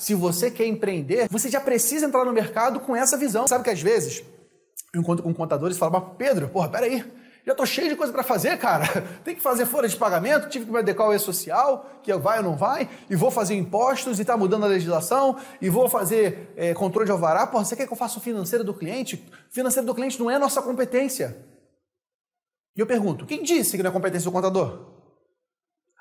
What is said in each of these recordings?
se você quer empreender, você já precisa entrar no mercado com essa visão. Sabe que às vezes eu encontro com contadores e falo, mas Pedro, porra, peraí, já tô cheio de coisa para fazer, cara. Tem que fazer folha de pagamento, tive que me adequar ao E-Social, que vai ou não vai, e vou fazer impostos e tá mudando a legislação, e vou fazer é, controle de alvará. Porra, você quer que eu faça o financeiro do cliente? Financeiro do cliente não é nossa competência. E eu pergunto, quem disse que não é competência do contador?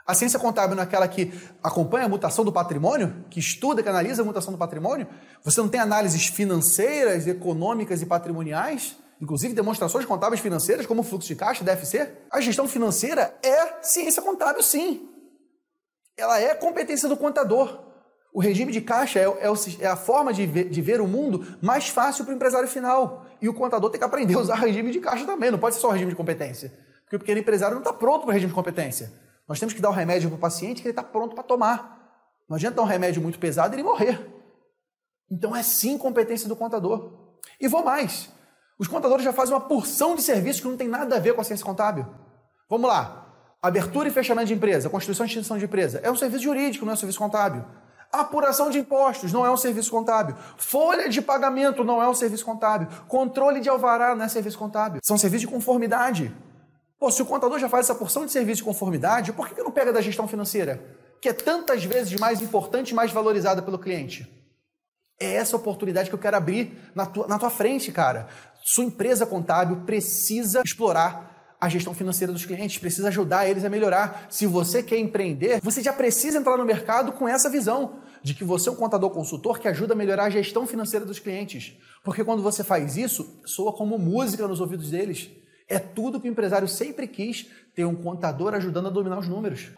A ciência contábil não é aquela que acompanha a mutação do patrimônio, que estuda, que analisa a mutação do patrimônio? Você não tem análises financeiras, econômicas e patrimoniais? Inclusive demonstrações contábeis financeiras, como fluxo de caixa deve ser? A gestão financeira é ciência contábil, sim. Ela é competência do contador. O regime de caixa é, é, é a forma de ver, de ver, o mundo mais fácil para o empresário final. E o contador tem que aprender a usar regime de caixa também, não pode ser só regime de competência. Porque o pequeno empresário não está pronto para o regime de competência. Nós temos que dar o remédio para o paciente que ele está pronto para tomar. Não adianta dar um remédio muito pesado e ele morrer. Então é sim competência do contador. E vou mais. Os contadores já fazem uma porção de serviços que não tem nada a ver com a ciência contábil. Vamos lá. Abertura e fechamento de empresa, constituição e extinção de empresa. É um serviço jurídico, não é um serviço contábil. Apuração de impostos não é um serviço contábil. Folha de pagamento não é um serviço contábil. Controle de alvará não é serviço contábil. São serviços de conformidade. Pô, se o contador já faz essa porção de serviço de conformidade, por que, que não pega da gestão financeira? Que é tantas vezes mais importante e mais valorizada pelo cliente. É essa oportunidade que eu quero abrir na tua, na tua frente, cara. Sua empresa contábil precisa explorar a gestão financeira dos clientes, precisa ajudar eles a melhorar. Se você quer empreender, você já precisa entrar no mercado com essa visão de que você é um contador consultor que ajuda a melhorar a gestão financeira dos clientes. Porque quando você faz isso, soa como música nos ouvidos deles. É tudo que o empresário sempre quis ter um contador ajudando a dominar os números.